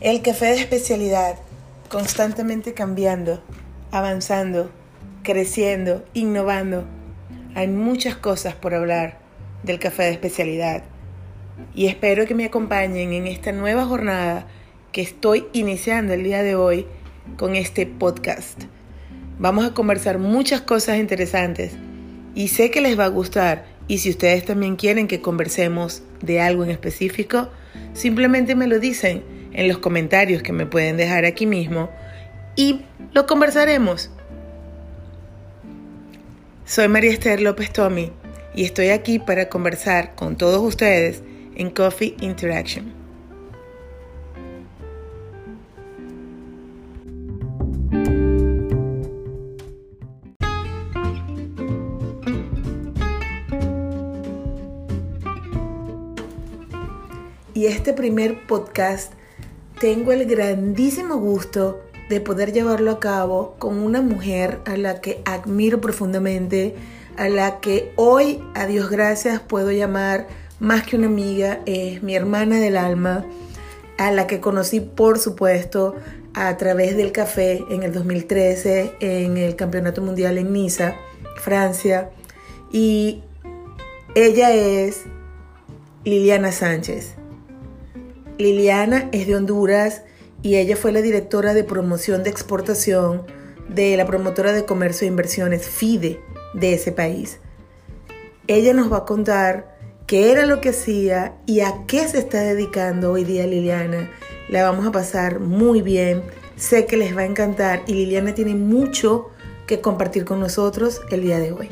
El café de especialidad, constantemente cambiando, avanzando, creciendo, innovando. Hay muchas cosas por hablar del café de especialidad y espero que me acompañen en esta nueva jornada que estoy iniciando el día de hoy con este podcast. Vamos a conversar muchas cosas interesantes y sé que les va a gustar y si ustedes también quieren que conversemos de algo en específico, simplemente me lo dicen en los comentarios que me pueden dejar aquí mismo y lo conversaremos. Soy María Esther López Tommy y estoy aquí para conversar con todos ustedes en Coffee Interaction. Y este primer podcast tengo el grandísimo gusto de poder llevarlo a cabo con una mujer a la que admiro profundamente, a la que hoy, a Dios gracias, puedo llamar más que una amiga, es mi hermana del alma, a la que conocí, por supuesto, a través del café en el 2013 en el Campeonato Mundial en Niza, Francia. Y ella es Liliana Sánchez. Liliana es de Honduras y ella fue la directora de promoción de exportación de la promotora de comercio e inversiones FIDE de ese país. Ella nos va a contar qué era lo que hacía y a qué se está dedicando hoy día Liliana. La vamos a pasar muy bien. Sé que les va a encantar y Liliana tiene mucho que compartir con nosotros el día de hoy.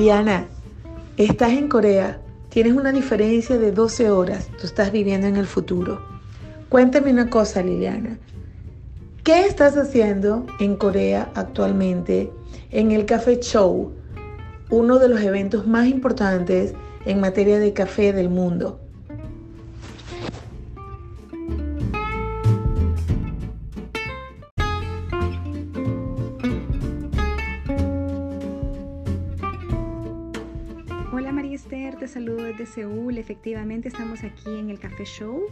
Liliana, estás en Corea, tienes una diferencia de 12 horas, tú estás viviendo en el futuro. Cuéntame una cosa, Liliana. ¿Qué estás haciendo en Corea actualmente en el Café Show, uno de los eventos más importantes en materia de café del mundo? De Seúl. Efectivamente estamos aquí en el Café Show,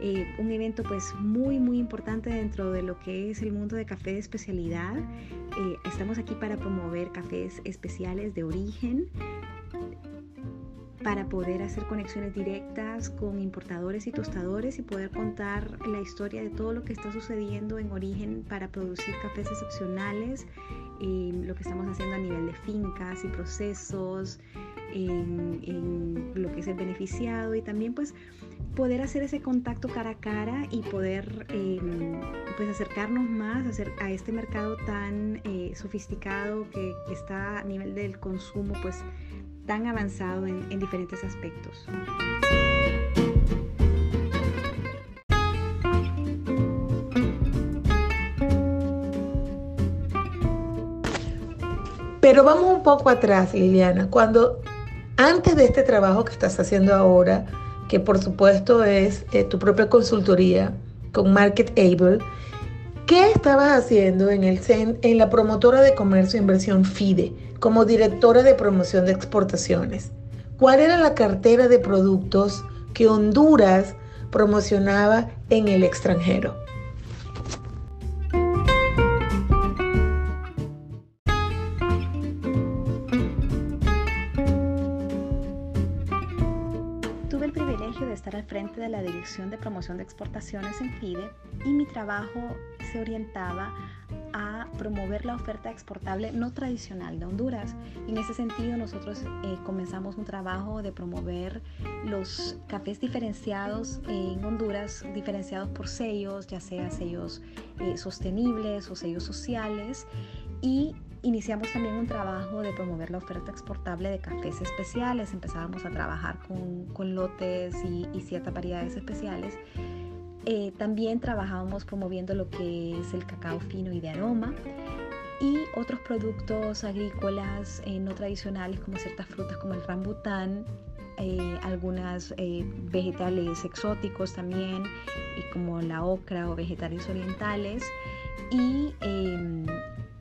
eh, un evento pues muy muy importante dentro de lo que es el mundo de café de especialidad. Eh, estamos aquí para promover cafés especiales de origen, para poder hacer conexiones directas con importadores y tostadores y poder contar la historia de todo lo que está sucediendo en origen para producir cafés excepcionales, eh, lo que estamos haciendo a nivel de fincas y procesos, en, lo que es el beneficiado y también pues poder hacer ese contacto cara a cara y poder em, pues acercarnos más a, este mercado tan eh, sofisticado que, está a nivel del consumo pues tan avanzado en, en diferentes aspectos. Pero vamos un poco atrás, Liliana. Cuando antes de este trabajo que estás haciendo ahora, que por supuesto es eh, tu propia consultoría con Market Able, ¿qué estabas haciendo en, el, en la promotora de comercio e inversión FIDE como directora de promoción de exportaciones? ¿Cuál era la cartera de productos que Honduras promocionaba en el extranjero? De Promoción de Exportaciones en FIDE y mi trabajo se orientaba a promover la oferta exportable no tradicional de Honduras. En ese sentido, nosotros eh, comenzamos un trabajo de promover los cafés diferenciados en Honduras, diferenciados por sellos, ya sea sellos eh, sostenibles o sellos sociales, y iniciamos también un trabajo de promover la oferta exportable de cafés especiales. Empezábamos a trabajar con, lotes y, ciertas variedades especiales. Eh, también trabajábamos promoviendo lo que es el cacao fino y de aroma y otros productos agrícolas eh, no tradicionales como ciertas frutas como el rambután, eh, algunas vegetales exóticos también y como la ocra o vegetales orientales y em,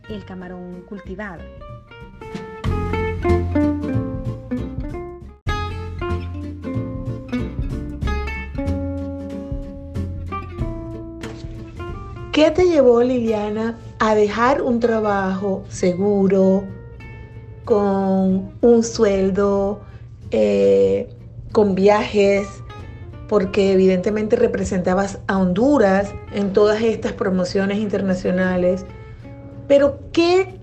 el camarón cultivado. ¿Qué te llevó Liliana a dejar un trabajo seguro, con un sueldo, eh, con viajes, porque evidentemente representabas a Honduras en todas estas promociones internacionales? Pero ¿qué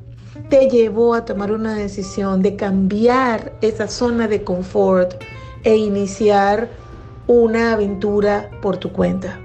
te llevó a tomar una decisión de cambiar esa zona de confort e iniciar una aventura por tu cuenta?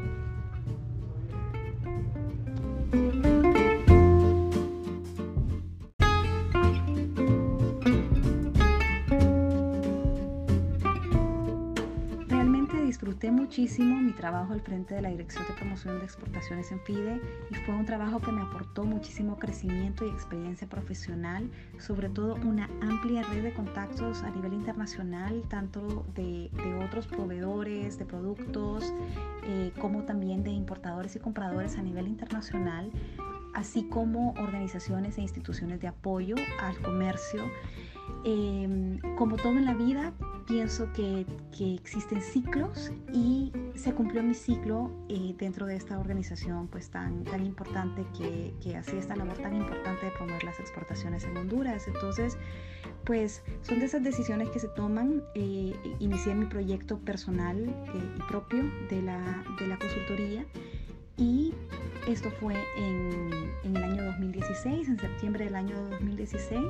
Trabajo al frente de la Dirección de Promoción de Exportaciones en FIDE y fue un trabajo que me aportó muchísimo crecimiento y experiencia profesional, sobre todo una amplia red de contactos a nivel internacional, tanto de, otros proveedores de productos eh, como también de importadores y compradores a nivel internacional así como organizaciones e instituciones de apoyo al comercio. Em, como todo en la vida, pienso que, existen ciclos y se cumplió mi ciclo eh, dentro de esta organización pues tan, tan importante que, que hacía esta labor tan importante de promover las exportaciones en Honduras. Entonces, pues son de esas decisiones que se toman. Eh, inicié mi proyecto personal eh, y propio de la, de la consultoría y esto fue en, el año 2016, en septiembre del año 2016,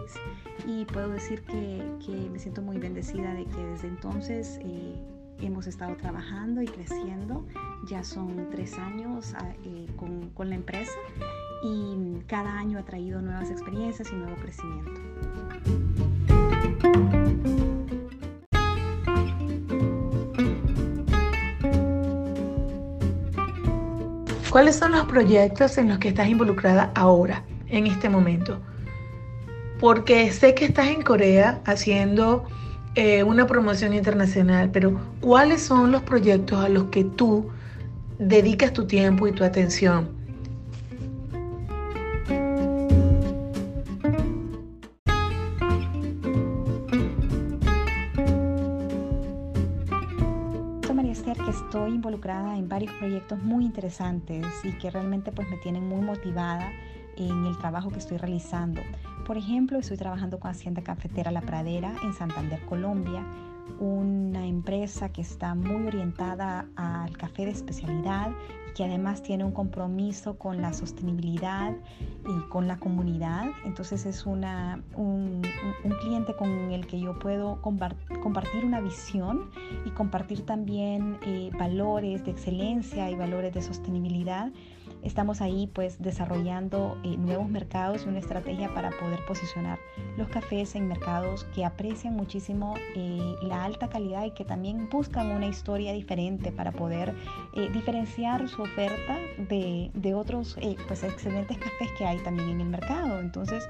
y puedo decir que, me siento muy bendecida de que desde entonces eh, hemos estado trabajando y creciendo. Ya son tres años ah, eh, con, con la empresa y cada año ha traído nuevas experiencias y nuevo crecimiento. ¿Cuáles son los proyectos en los que estás involucrada ahora, en este momento? Porque sé que estás en Corea haciendo eh, una promoción internacional, pero ¿cuáles son los proyectos a los que tú dedicas tu tiempo y tu atención? Proyectos muy interesantes y que realmente pues me tienen muy motivada en el trabajo que estoy realizando. Por ejemplo, estoy trabajando con Hacienda Cafetera La Pradera en Santander, Colombia, una empresa que está muy orientada al café de especialidad que además tiene un compromiso con la sostenibilidad y con la comunidad. Entonces es una, un, cliente con el que yo puedo compartir una visión y compartir también eh, valores de excelencia y valores de sostenibilidad Estamos ahí pues desarrollando eh, nuevos mercados y una estrategia para poder posicionar los cafés en mercados que aprecian muchísimo eh, la alta calidad y que también buscan una historia diferente para poder eh, diferenciar su oferta de, de otros pues excelentes cafés que hay también en el mercado. Entonces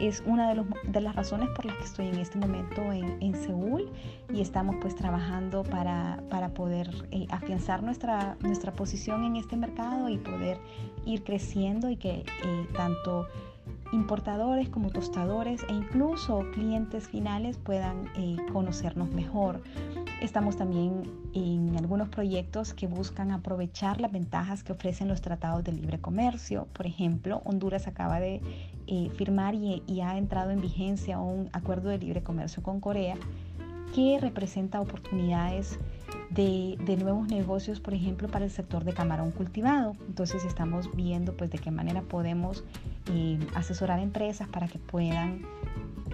es una de, los, de, las razones por las que estoy en este momento en, en Seúl y estamos pues trabajando para, para poder afianzar nuestra, nuestra posición en este mercado y poder ir creciendo y que eh, tanto importadores como tostadores e incluso clientes finales puedan eh, conocernos mejor. Estamos también en algunos proyectos que buscan aprovechar las ventajas que ofrecen los tratados de libre comercio. Por ejemplo, Honduras acaba de eh, firmar y, y ha entrado en vigencia un acuerdo de libre comercio con Corea que representa oportunidades de, nuevos negocios, por ejemplo, para el sector de camarón cultivado. Entonces estamos viendo pues de qué manera podemos eh, asesorar empresas para que puedan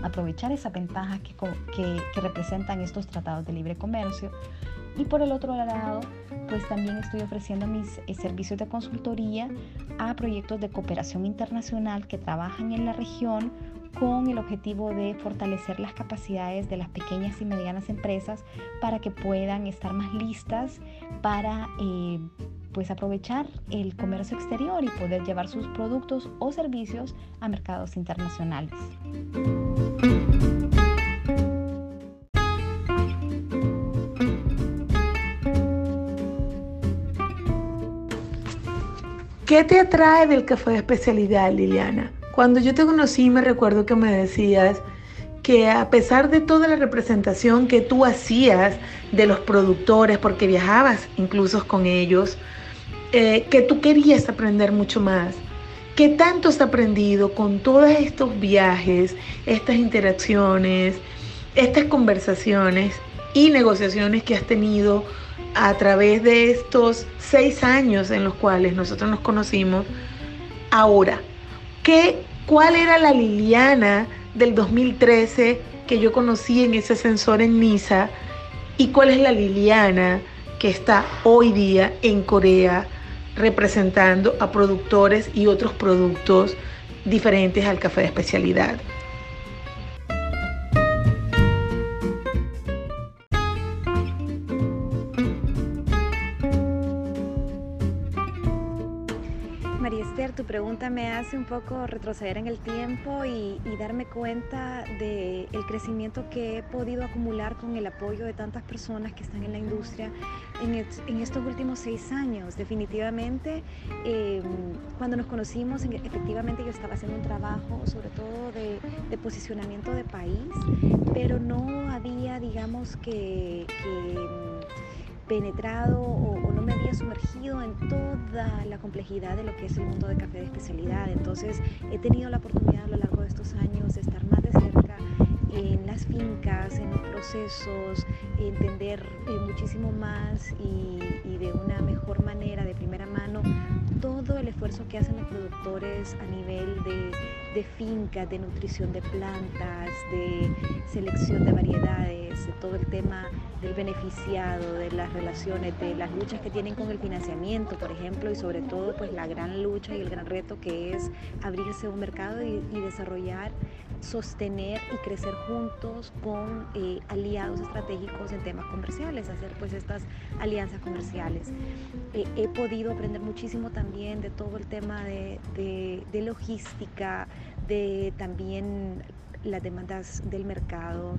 aprovechar esa ventaja que, que, representan estos tratados de libre comercio. Y por el otro lado, pues también estoy ofreciendo mis eh, servicios de consultoría a proyectos de cooperación internacional que trabajan en la región con el objetivo de fortalecer las capacidades de las pequeñas y medianas empresas para que puedan estar más listas para eh, pues aprovechar el comercio exterior y poder llevar sus productos o servicios a mercados internacionales. ¿Qué te atrae del café de especialidad, Liliana? Cuando yo te conocí me recuerdo que me decías que a pesar de toda la representación que tú hacías de los productores, porque viajabas incluso con ellos, eh, que tú querías aprender mucho más. ¿Qué tanto has aprendido con todos estos viajes, estas interacciones, estas conversaciones y negociaciones que has tenido a través de estos seis años en los cuales nosotros nos conocimos? Ahora, ¿qué, ¿cuál era la Liliana del 2013 que yo conocí en ese ascensor en Niza? ¿Y cuál es la Liliana que está hoy día en Corea? representando a productores y otros productos diferentes al café de especialidad. Un poco retroceder en el tiempo y, darme cuenta del el crecimiento que he podido acumular con el apoyo de tantas personas que están en la industria en, estos últimos seis años. Definitivamente, em, cuando nos conocimos, efectivamente yo estaba haciendo un trabajo sobre todo de, posicionamiento de país, pero no había, digamos, que penetrado o, no me había sumergido en toda la complejidad de lo que es el mundo de café de especialidad. Entonces he tenido la oportunidad a lo largo de estos años de estar más de cerca en las fincas, en los procesos, entender eh, muchísimo más y, de una mejor manera, de primera mano, todo el esfuerzo que hacen los productores a nivel de, fincas, de nutrición de plantas, de selección de variedades, de todo el tema del beneficiado, de las relaciones, de las luchas que tienen con el financiamiento, por ejemplo, y sobre todo pues la gran lucha y el gran reto que es abrirse un mercado y, desarrollar, sostener y crecer juntos con eh, aliados estratégicos en temas comerciales, hacer pues estas alianzas comerciales. Eh, he podido aprender muchísimo también de todo el tema de, de logística, de también las demandas del mercado,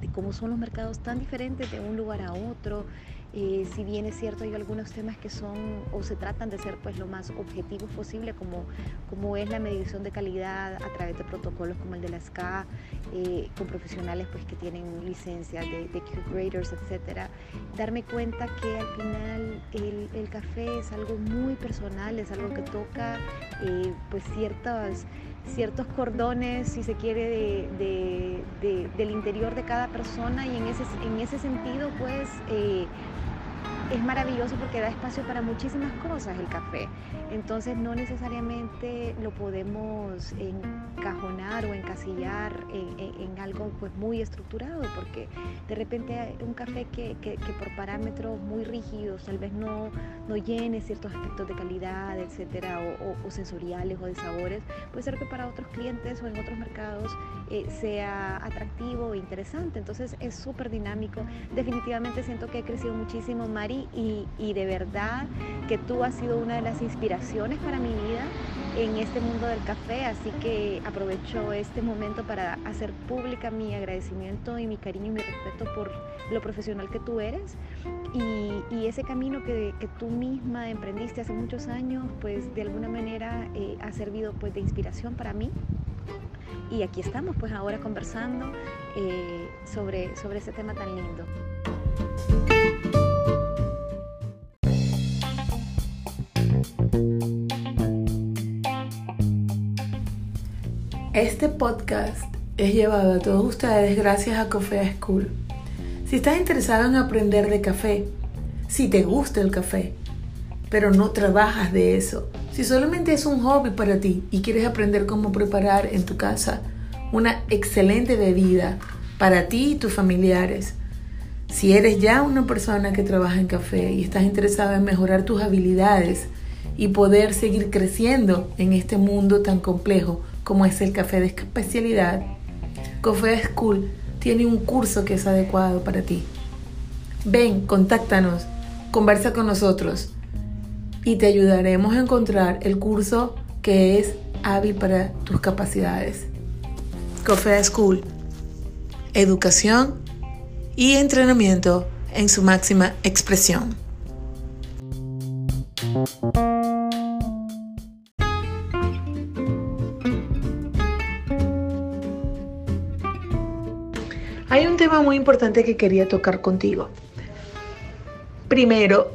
de cómo son los mercados tan diferentes de un lugar a otro. Eh, si bien es cierto, hay algunos temas que son o se tratan de ser pues lo más objetivos posible, como, como es la medición de calidad a través de protocolos como el de la SCA, eh, con profesionales pues que tienen licencias de, de Q-Graders, etc. Darme cuenta que al final el, café es algo muy personal, es algo que toca eh, pues ciertas ciertos cordones, si se quiere, del interior de cada persona y en ese, en ese sentido, pues eh, es maravilloso porque da espacio para muchísimas cosas el café. Entonces no necesariamente lo podemos encajonar o encasillar en, algo pues muy estructurado, porque de repente un café que, por parámetros muy rígidos tal vez no, no llene ciertos aspectos de calidad, etcétera, o, sensoriales o de sabores, puede ser que para otros clientes o en otros mercados eh, sea atractivo e interesante. Entonces es súper dinámico. Definitivamente siento que he crecido muchísimo, Y de verdad que tú has sido una de las inspiraciones para mi vida en este mundo del café, así que aprovecho este momento para hacer pública mi agradecimiento y mi cariño y mi respeto por lo profesional que tú eres y, ese camino que, tú misma emprendiste hace muchos años, pues de alguna manera eh, ha servido pues de inspiración para mí. Y aquí estamos pues ahora conversando eh, sobre, sobre ese tema tan lindo. Este podcast es llevado a todos ustedes gracias a Coffee School. Si estás interesado en aprender de café, si te gusta el café, pero no trabajas de eso, si solamente es un hobby para ti y quieres aprender cómo preparar en tu casa una excelente bebida para ti y tus familiares, si eres ya una persona que trabaja en café y estás interesado en mejorar tus habilidades y poder seguir creciendo en este mundo tan complejo, como es el café de especialidad, Coffee School tiene un curso que es adecuado para ti. Ven, contáctanos, conversa con nosotros y te ayudaremos a encontrar el curso que es hábil para tus capacidades. Coffee School, educación y entrenamiento en su máxima expresión. Hay un tema muy importante que quería tocar contigo. Primero,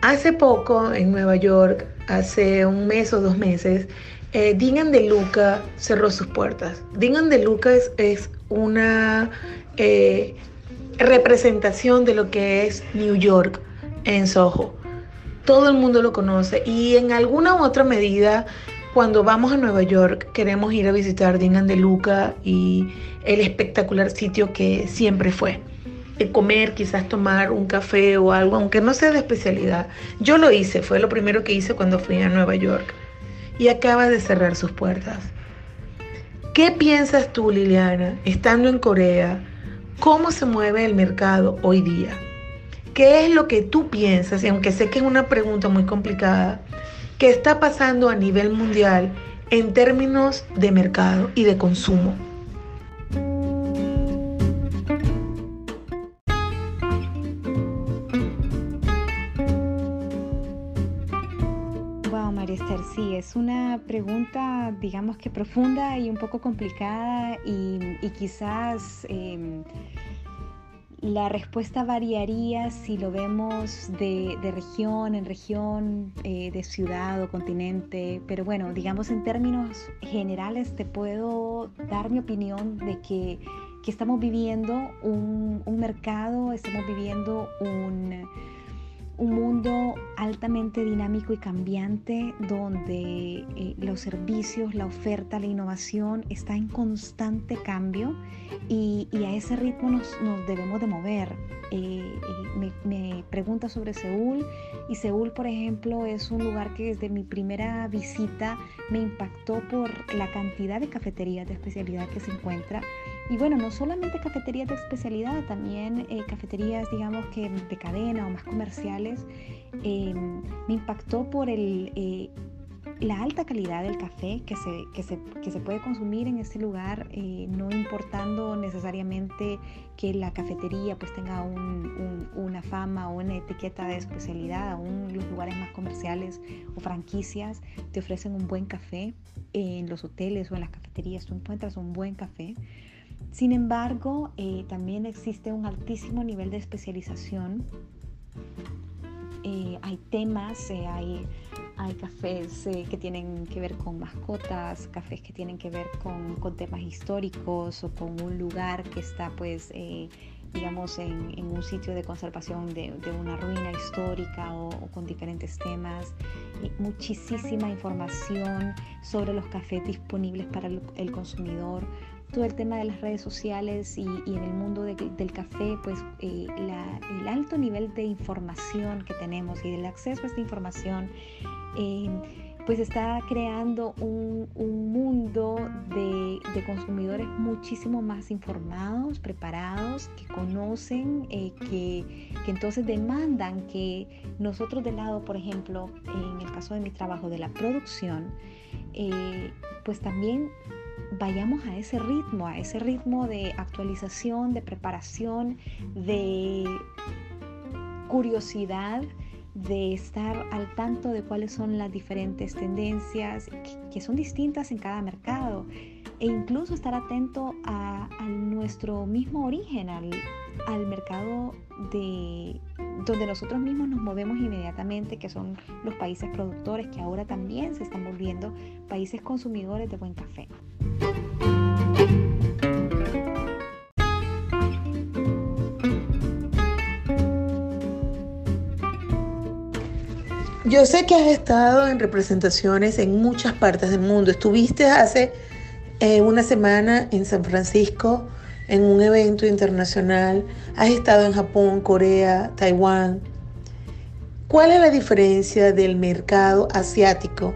hace poco en Nueva York, hace un mes o dos meses, eh, de Luca cerró sus puertas. Digan de Luca es, una eh, representación de lo que es New York en Soho. Todo el mundo lo conoce y en alguna u otra medida cuando vamos a Nueva York queremos ir a visitar Dingan de Luca y el espectacular sitio que siempre fue. El comer, quizás tomar un café o algo, aunque no sea de especialidad. Yo lo hice, fue lo primero que hice cuando fui a Nueva York. Y acaba de cerrar sus puertas. ¿Qué piensas tú, Liliana, estando en Corea? ¿Cómo se mueve el mercado hoy día? ¿Qué es lo que tú piensas? Y aunque sé que es una pregunta muy complicada, ¿Qué está pasando a nivel mundial en términos de mercado y de consumo. Wow, María Esther, sí, es una pregunta, digamos que profunda y un poco complicada y, quizás... Em, la respuesta variaría si lo vemos de, región en región, eh, de ciudad o continente, pero bueno, digamos en términos generales te puedo dar mi opinión de que, estamos viviendo un, un mercado, estamos viviendo un un mundo altamente dinámico y cambiante donde eh, los servicios, la oferta, la innovación está en constante cambio y, a ese ritmo nos, debemos de mover. Eh, eh, me, pregunta sobre Seúl y Seúl, por ejemplo, es un lugar que desde mi primera visita me impactó por la cantidad de cafeterías de especialidad que se encuentra y bueno, no solamente cafeterías de especialidad, también eh, cafeterías, digamos que de cadena o más comerciales. Em, me impactó por el, eh, la alta calidad del café que se, que se, que se puede consumir en este lugar, eh, no importando necesariamente que la cafetería pues tenga una fama o una etiqueta de especialidad, aún los lugares más comerciales o franquicias te ofrecen un buen café en los hoteles o en las cafeterías, tú encuentras un buen café. Sin embargo, eh, también existe un altísimo nivel de especialización. Eh, hay temas, eh, hay, cafés que tienen que ver con mascotas, cafés que tienen que ver con, temas históricos o con un lugar que está pues digamos, en, un sitio de conservación de, una ruina histórica o, con diferentes temas. muchísima información sobre los cafés disponibles para el consumidor todo el tema de las redes sociales y, en el mundo del café, pues eh, el alto nivel de información que tenemos y del acceso a esta información, eh, pues está creando un, mundo de, consumidores muchísimo más informados, preparados, que conocen, eh, que, que, entonces demandan que nosotros del lado, por ejemplo, en el caso de mi trabajo de la producción, pues también vayamos a ese ritmo, a ese ritmo de actualización, de preparación, de curiosidad, de estar al tanto de cuáles son las diferentes tendencias que, son distintas en cada mercado e incluso estar atento a, nuestro mismo origen, al, al mercado de donde nosotros mismos nos movemos inmediatamente, que son los países productores que ahora también se están volviendo países consumidores de buen café. Yo sé que has estado en representaciones en muchas partes del mundo. Estuviste hace eh, una semana en San Francisco en un evento internacional. Has estado en Japón, Corea, Taiwán. ¿Cuál es la diferencia del mercado asiático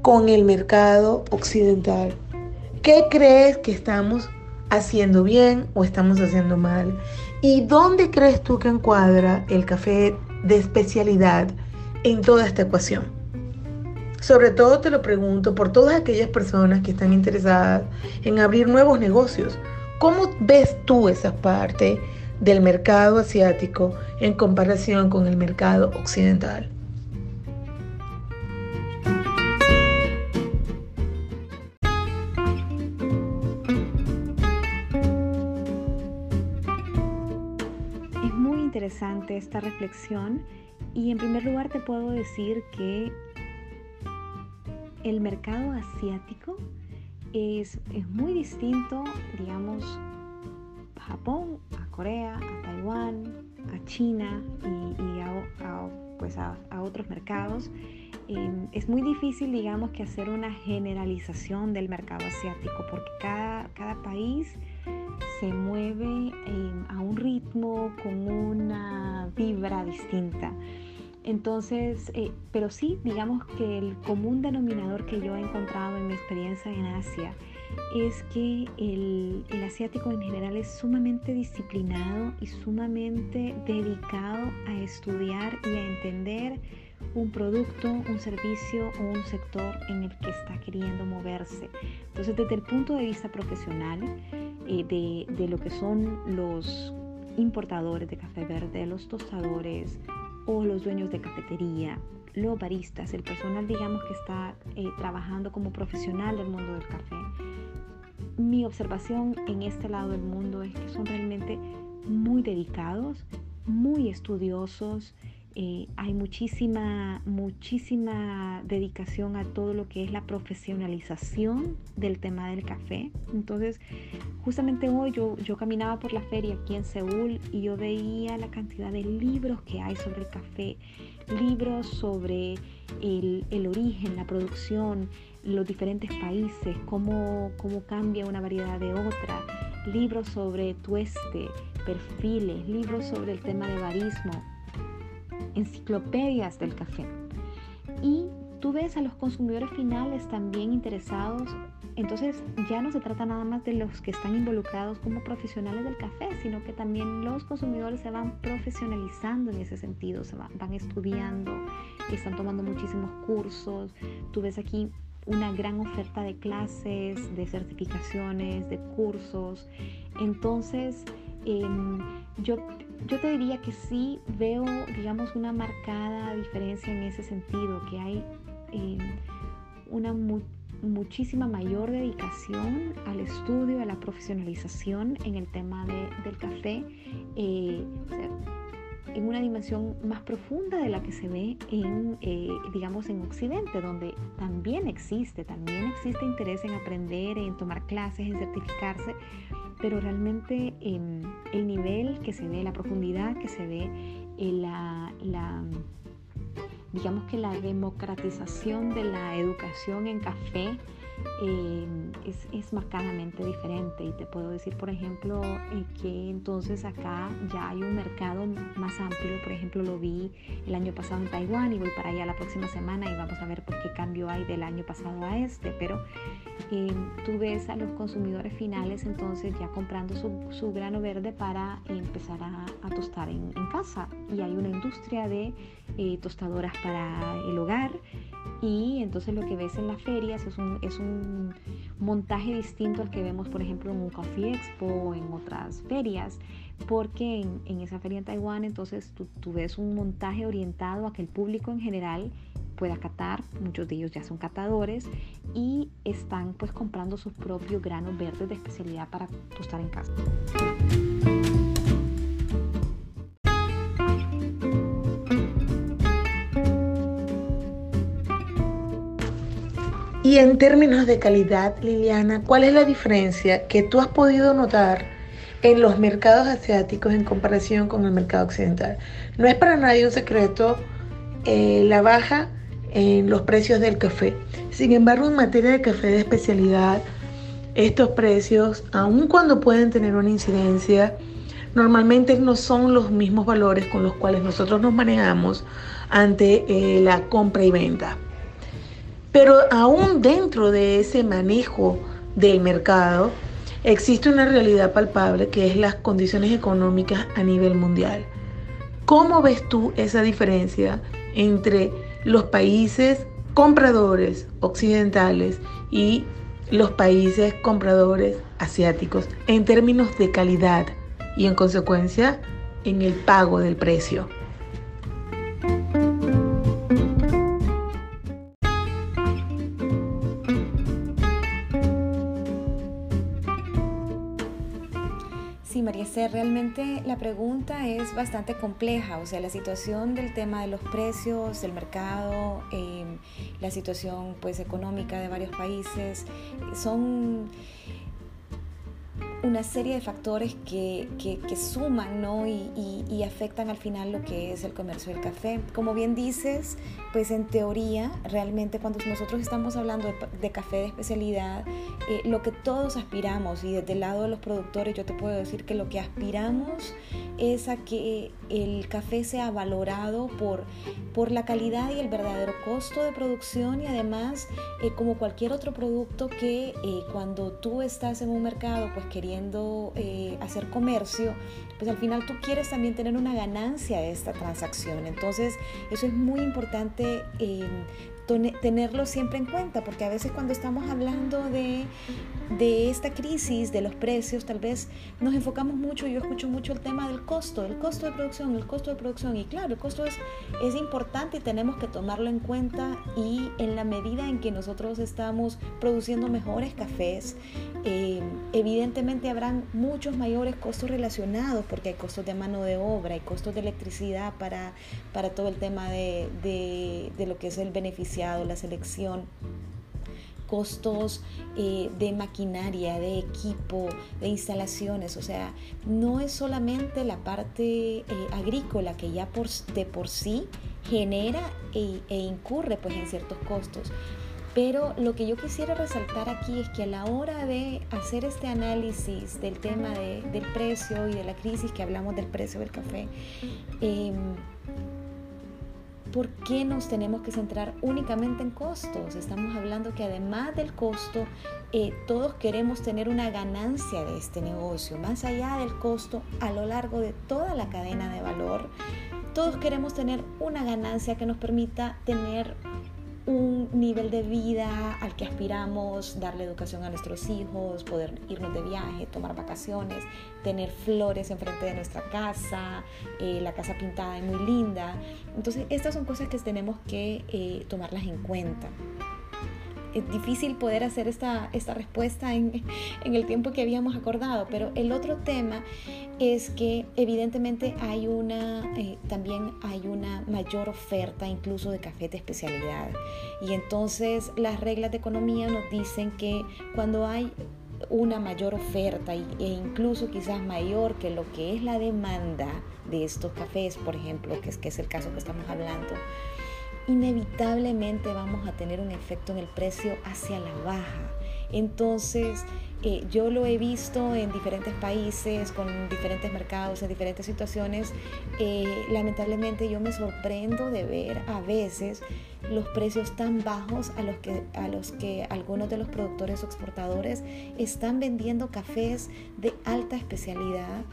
con el mercado occidental? ¿Qué crees que estamos haciendo bien o estamos haciendo mal? ¿Y dónde crees tú que encuadra el café de especialidad en toda esta ecuación? Sobre todo te lo pregunto por todas aquellas personas que están interesadas en abrir nuevos negocios. ¿Cómo ves tú esa parte del mercado asiático en comparación con el mercado occidental? interesante esta reflexión y en primer lugar te puedo decir que el mercado asiático es, muy distinto, digamos, a Japón, a Corea, a Taiwán, a China y, a, pues a, otros mercados. Em, es muy difícil, digamos, que hacer una generalización del mercado asiático porque cada, cada país se mueve a un ritmo con una vibra distinta. Entonces, eh, pero sí, digamos que el común denominador que yo he encontrado en mi experiencia en Asia es que el, asiático en general es sumamente disciplinado y sumamente dedicado a estudiar y a entender un producto, un servicio o un sector en el que está queriendo moverse. Entonces, desde el punto de vista profesional, eh, de lo que son los importadores de café verde, los tostadores, o los dueños de cafetería, los baristas, el personal digamos que está eh, trabajando como profesional del mundo del café. Mi observación en este lado del mundo es que son realmente muy dedicados, muy estudiosos, eh, hay muchísima, muchísima dedicación a todo lo que es la profesionalización del tema del café. Entonces, justamente hoy yo, yo caminaba por la feria aquí en Seúl y yo veía la cantidad de libros que hay sobre el café, libros sobre el, el origen, la producción, los diferentes países, cómo, cómo cambia una variedad de otra, libros sobre tueste, perfiles, libros sobre el tema de barismo, enciclopedias del café. Y tú ves a los consumidores finales también interesados. Entonces ya no se trata nada más de los que están involucrados como profesionales del café, sino que también los consumidores se van profesionalizando en ese sentido, se van, estudiando, están tomando muchísimos cursos. Tú ves aquí una gran oferta de clases, de certificaciones, de cursos. Entonces, em, yo yo te diría que sí veo, digamos, una marcada diferencia en ese sentido, que hay eh, una muchísima mayor dedicación al estudio, a la profesionalización en el tema del café, eh, en una dimensión más profunda de la que se ve en, eh, digamos, en Occidente, donde también existe, también existe interés en aprender, en tomar clases, en certificarse, pero realmente el nivel que se ve, la profundidad que se ve, eh, la, digamos que la democratización de la educación en café eh, es, marcadamente diferente. Y te puedo decir por ejemplo eh, que entonces acá ya hay un mercado más amplio. Por ejemplo lo vi el año pasado en Taiwán y voy para allá la próxima semana y vamos a ver por qué cambio hay del año pasado a este. Pero eh, tú ves a los consumidores finales entonces ya comprando su, grano verde para empezar a, tostar en, en, casa. Y hay una industria de tostadoras para el hogar y entonces lo que ves en las ferias es un, es un montaje distinto al que vemos, por ejemplo, en un Coffee Expo o en otras ferias, porque en, esa feria en Taiwán entonces tú, tú, ves un montaje orientado a que el público en general pueda catar, muchos de ellos ya son catadores y están pues comprando sus propios granos verdes de especialidad para tostar en casa. Y en términos de calidad, Liliana, ¿cuál es la diferencia que tú has podido notar en los mercados asiáticos en comparación con el mercado occidental? No es para nadie un secreto eh, la baja en los precios del café. Sin embargo, en materia de café de especialidad, estos precios, aun cuando pueden tener una incidencia, normalmente no son los mismos valores con los cuales nosotros nos manejamos ante eh, la compra y venta. Pero aún dentro de ese manejo del mercado, existe una realidad palpable que es las condiciones económicas a nivel mundial. ¿Cómo ves tú esa diferencia entre los países compradores occidentales y los países compradores asiáticos en términos de calidad y en consecuencia en el pago del precio? Realmente la pregunta es bastante compleja, o sea, la situación del tema de los precios, del mercado, em, la situación pues económica de varios países, son una serie de factores que, que, suman ¿no? Y, y, afectan al final lo que es el comercio del café. Como bien dices, pues en teoría, realmente cuando nosotros estamos hablando de, café de especialidad, eh, lo que todos aspiramos, y desde el lado de los productores yo te puedo decir que lo que aspiramos es a que el café sea valorado por, por la calidad y el verdadero costo de producción y además eh, como cualquier otro producto que eh, cuando tú estás en un mercado pues queriendo hacer comercio, pues al final tú quieres también tener una ganancia de esta transacción. Entonces eso es muy importante tenerlo siempre en cuenta, porque a veces cuando estamos hablando de, de, esta crisis, de los precios, tal vez nos enfocamos mucho, yo escucho mucho el tema del costo, el costo de producción, el costo de producción, y claro, el costo es, es importante y tenemos que tomarlo en cuenta y en la medida en que nosotros estamos produciendo mejores cafés, eh, evidentemente habrán muchos mayores costos relacionados, porque hay costos de mano de obra, hay costos de electricidad para, para todo el tema de, de, de lo que es el beneficio la selección, costos eh, de maquinaria, de equipo, de instalaciones. O sea, no es solamente la parte eh, agrícola que ya por, de por sí genera e, e, incurre pues en ciertos costos. Pero lo que yo quisiera resaltar aquí es que a la hora de hacer este análisis del tema del precio y de la crisis que hablamos del precio del café, em, ¿por qué nos tenemos que centrar únicamente en costos? Estamos hablando que además del costo, eh, todos queremos tener una ganancia de este negocio, más allá del costo a lo largo de toda la cadena de valor. Todos queremos tener una ganancia que nos permita tener un nivel de vida al que aspiramos, darle educación a nuestros hijos, poder irnos de viaje, tomar vacaciones, tener flores enfrente de nuestra casa, eh, la casa pintada y muy linda. Entonces, estas son cosas que tenemos que eh, tomarlas en cuenta es difícil poder hacer esta, esta respuesta en, en, el tiempo que habíamos acordado, pero el otro tema es que evidentemente hay una, eh, también hay una mayor oferta incluso de café de especialidad. Y entonces las reglas de economía nos dicen que cuando hay una mayor oferta e incluso quizás mayor que lo que es la demanda de estos cafés, por ejemplo, que es, que es el caso que estamos hablando, inevitablemente vamos a tener un efecto en el precio hacia la baja. Entonces, eh, yo lo he visto en diferentes países, con diferentes mercados, en diferentes situaciones. Eh, lamentablemente yo me sorprendo de ver a veces los precios tan bajos a los que, a los que algunos de los productores o exportadores están vendiendo cafés de alta especialidad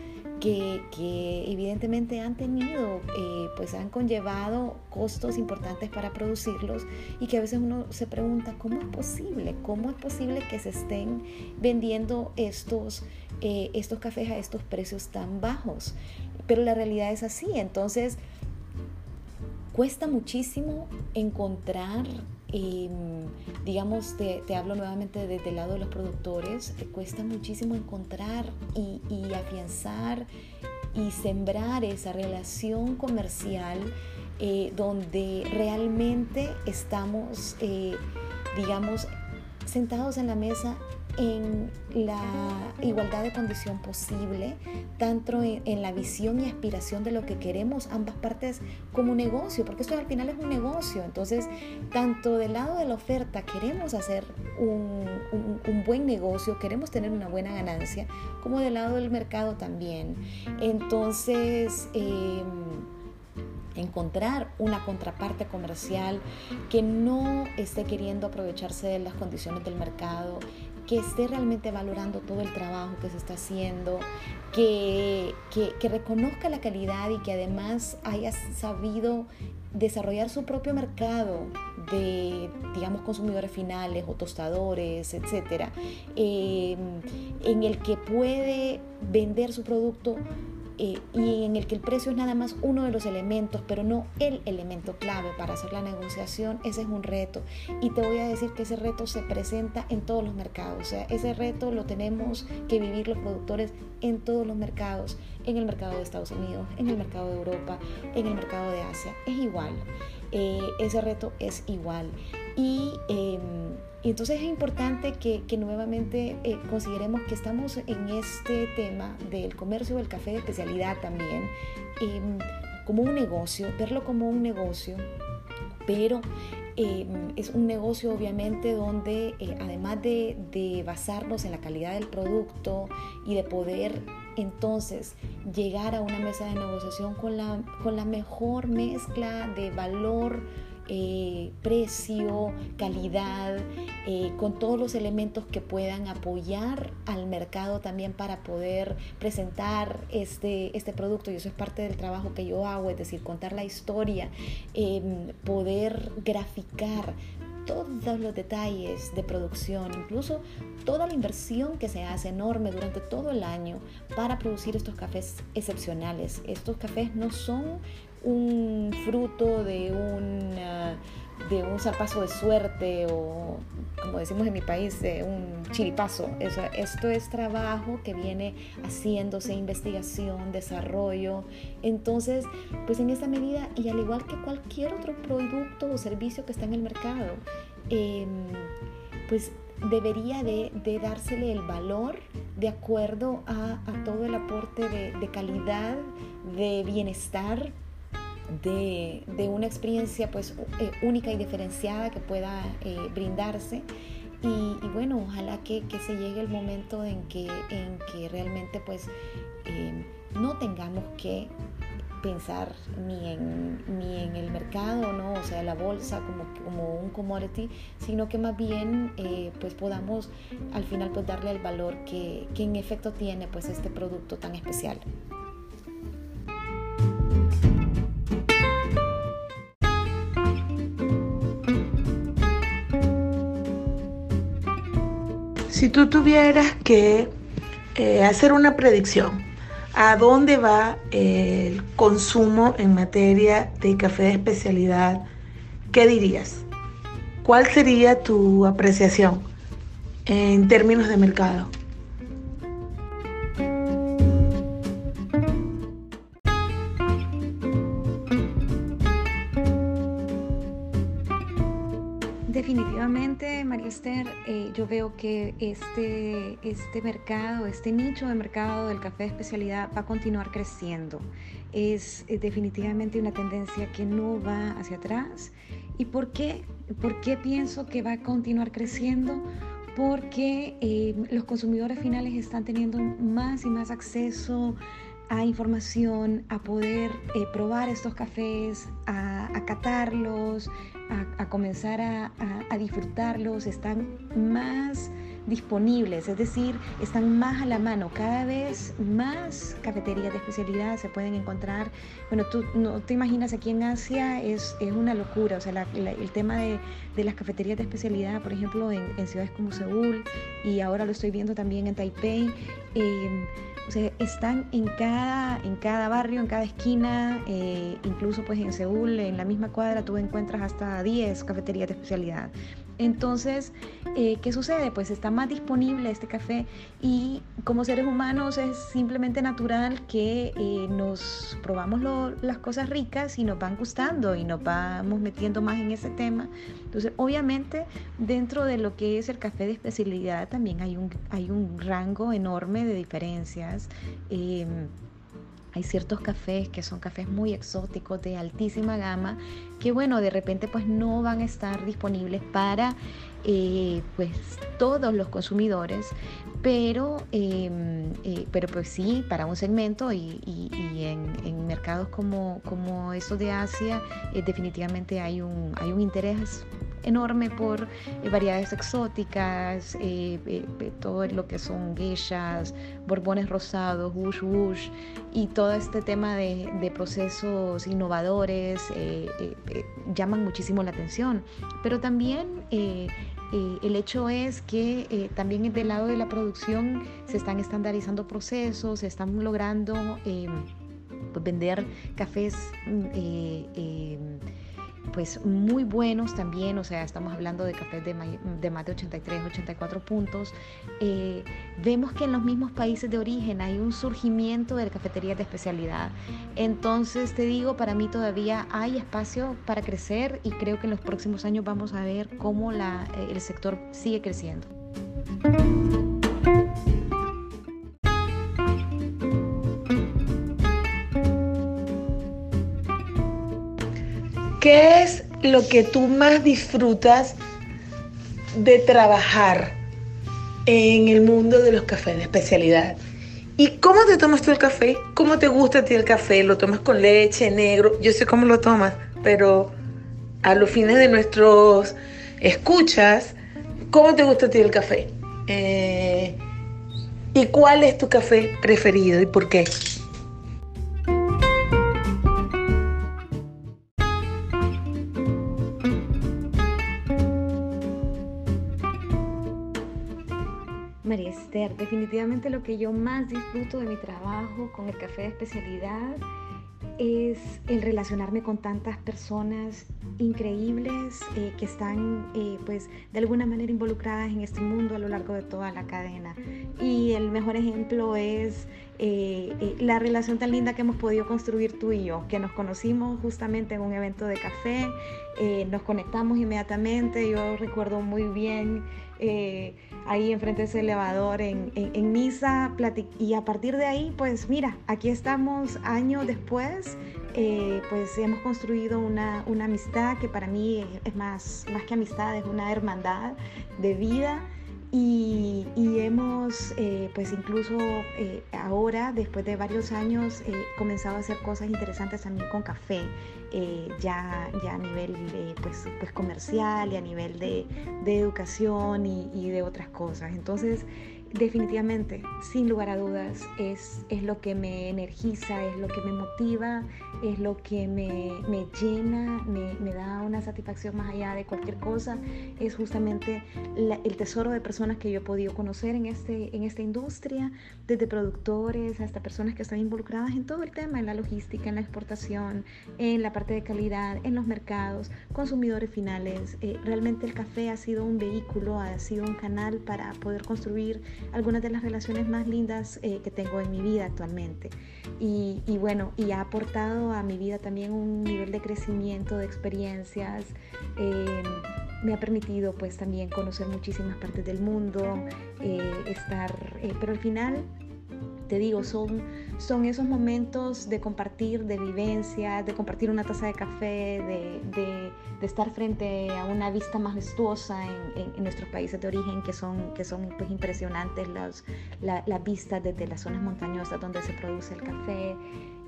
que, evidentemente han tenido, eh, pues han conllevado costos importantes para producirlos y que a veces uno se pregunta, ¿cómo es posible? ¿Cómo es posible que se estén vendiendo estos, eh, estos cafés a estos precios tan bajos? Pero la realidad es así, entonces cuesta muchísimo encontrar Em, digamos, te, hablo nuevamente desde el lado de los productores, te cuesta muchísimo encontrar y, afianzar y sembrar esa relación comercial eh, donde realmente estamos, eh, digamos, sentados en la mesa en la igualdad de condición posible, tanto en, la visión y aspiración de lo que queremos ambas partes como negocio, porque esto al final es un negocio. Entonces, tanto del lado de la oferta queremos hacer un, buen negocio, queremos tener una buena ganancia, como del lado del mercado también. Entonces, em, encontrar una contraparte comercial que no esté queriendo aprovecharse de las condiciones del mercado, que esté realmente valorando todo el trabajo que se está haciendo, que, que, reconozca la calidad y que además haya sabido desarrollar su propio mercado de, digamos, consumidores finales o tostadores, etcétera, eh, en el que puede vender su producto eh, y en el que el precio es nada más uno de los elementos, pero no el elemento clave para hacer la negociación, ese es un reto. Y te voy a decir que ese reto se presenta en todos los mercados. O sea, ese reto lo tenemos que vivir los productores en todos los mercados, en el mercado de Estados Unidos, en el mercado de Europa, en el mercado de Asia. Es igual. Eh, ese reto es igual. Y em, y entonces es importante que, nuevamente eh, consideremos que estamos en este tema del comercio del café de especialidad también, em, como un negocio, verlo como un negocio, pero em, es un negocio obviamente donde eh, además de, de, basarnos en la calidad del producto y de poder entonces llegar a una mesa de negociación con la, con la mejor mezcla de valor, eh, precio, calidad, eh, con todos los elementos que puedan apoyar al mercado también para poder presentar este, este producto. Y eso es parte del trabajo que yo hago, es decir, contar la historia, em, poder graficar todos los detalles de producción, incluso toda la inversión que se hace enorme durante todo el año para producir estos cafés excepcionales. Estos cafés no son un fruto de un, de un zarpazo de suerte o, como decimos en mi país, de un chiripazo. esto es trabajo que viene haciéndose, investigación, desarrollo. Entonces, pues en esta medida, y al igual que cualquier otro producto o servicio que está en el mercado, em, pues debería de, dársele el valor de acuerdo a, todo el aporte de, de calidad, de bienestar de, una experiencia pues eh, única y diferenciada que pueda eh, brindarse. Y, bueno, ojalá que, se llegue el momento en que, en que realmente pues em, no tengamos que pensar ni en, ni en el mercado, ¿no? o sea, la bolsa como, como un commodity, sino que más bien eh, pues podamos al final pues darle el valor que, que en efecto tiene pues este producto tan especial. Si tú tuvieras que eh, hacer una predicción, ¿a dónde va el consumo en materia de café de especialidad? ¿Qué dirías? ¿Cuál sería tu apreciación en términos de mercado? Esther, eh, yo veo que este, este mercado, este nicho de mercado del café de especialidad va a continuar creciendo. Es, definitivamente una tendencia que no va hacia atrás. ¿Y por qué? ¿Por qué pienso que va a continuar creciendo? Porque eh, los consumidores finales están teniendo más y más acceso a información, a poder eh, probar estos cafés, a, a catarlos, a, comenzar a, disfrutarlos, están más disponibles, es decir, están más a la mano. Cada vez más cafeterías de especialidad se pueden encontrar. Bueno, tú no te imaginas aquí en Asia es, es una locura, o sea, el tema de, de, las cafeterías de especialidad, por ejemplo, en, en, ciudades como Seúl y ahora lo estoy viendo también en Taipei. Eh, o sea, están en cada, en cada barrio, en cada esquina, eh, incluso pues en Seúl, en la misma cuadra, tú encuentras hasta 10 cafeterías de especialidad. Entonces, eh, ¿qué sucede? Pues está más disponible este café y como seres humanos es simplemente natural que eh, nos probamos las cosas ricas y nos van gustando y nos vamos metiendo más en ese tema. Entonces, obviamente, dentro de lo que es el café de especialidad también hay un, hay un rango enorme de diferencias. Em, hay ciertos cafés que son cafés muy exóticos de altísima gama que bueno, de repente pues no van a estar disponibles para eh, pues todos los consumidores, pero, em, eh, pero pues sí, para un segmento y, en, mercados como, como esos de Asia eh, definitivamente hay un, hay un interés enorme por eh, variedades exóticas, eh, eh, todo lo que son geishas, borbones rosados, wush wush, y todo este tema de, procesos innovadores llaman muchísimo la atención. Pero también el hecho es que también del lado de la producción se están estandarizando procesos, se están logrando pues, vender cafés mm, pues muy buenos también, o sea, estamos hablando de cafés de, más de 83, 84 puntos. Eh, vemos que en los mismos países de origen hay un surgimiento de cafeterías de especialidad. Entonces, te digo, para mí todavía hay espacio para crecer y creo que en los próximos años vamos a ver cómo la, el sector sigue creciendo. ¿Qué es lo que tú más disfrutas de trabajar en el mundo de los cafés de especialidad? ¿Y cómo te tomas tú el café? ¿Cómo te gusta a ti el café? ¿Lo tomas con leche, negro? Yo sé cómo lo tomas, pero a los fines de nuestros escuchas, ¿cómo te gusta a ti el café? Eh, ¿Y cuál es tu café preferido y por qué? María Esther, definitivamente lo que yo más disfruto de mi trabajo con el café de especialidad es el relacionarme con tantas personas increíbles eh, que están eh, pues de alguna manera involucradas en este mundo a lo largo de toda la cadena. Y el mejor ejemplo es eh, la relación tan linda que hemos podido construir tú y yo, que nos conocimos justamente en un evento de café, nos conectamos inmediatamente, yo recuerdo muy bien ahí enfrente de ese elevador en, en, misa y a partir de ahí, pues mira, aquí estamos años después, eh, pues hemos construido una, una, amistad que para mí es más, más que amistad, es una hermandad de vida. Y, hemos, eh, pues incluso eh, ahora, después de varios años, comenzado a hacer cosas interesantes también con café, ya, ya a nivel pues, pues comercial y a nivel de, de educación y, y, de otras cosas. Entonces, definitivamente, sin lugar a dudas, es, es lo que me energiza, es lo que me motiva, es lo que me, me llena, me, me, da una satisfacción más allá de cualquier cosa. Es justamente el tesoro de personas que yo he podido conocer en, este, en esta industria, desde productores hasta personas que están involucradas en todo el tema, en la logística, en la exportación, en la parte de calidad, en los mercados, consumidores finales. Eh, realmente el café ha sido un vehículo, ha sido un canal para poder construir algunas de las relaciones más lindas eh, que tengo en mi vida actualmente. Y, bueno, y ha aportado a mi vida también un nivel de crecimiento, de experiencias. Eh, me ha permitido pues también conocer muchísimas partes del mundo, eh, estar, pero al final te digo, son, son esos momentos de compartir, de vivencia, de compartir una taza de café, de, estar frente a una vista majestuosa en, nuestros países de origen que son, que son pues, impresionantes las, las vistas desde las zonas montañosas donde se produce el café.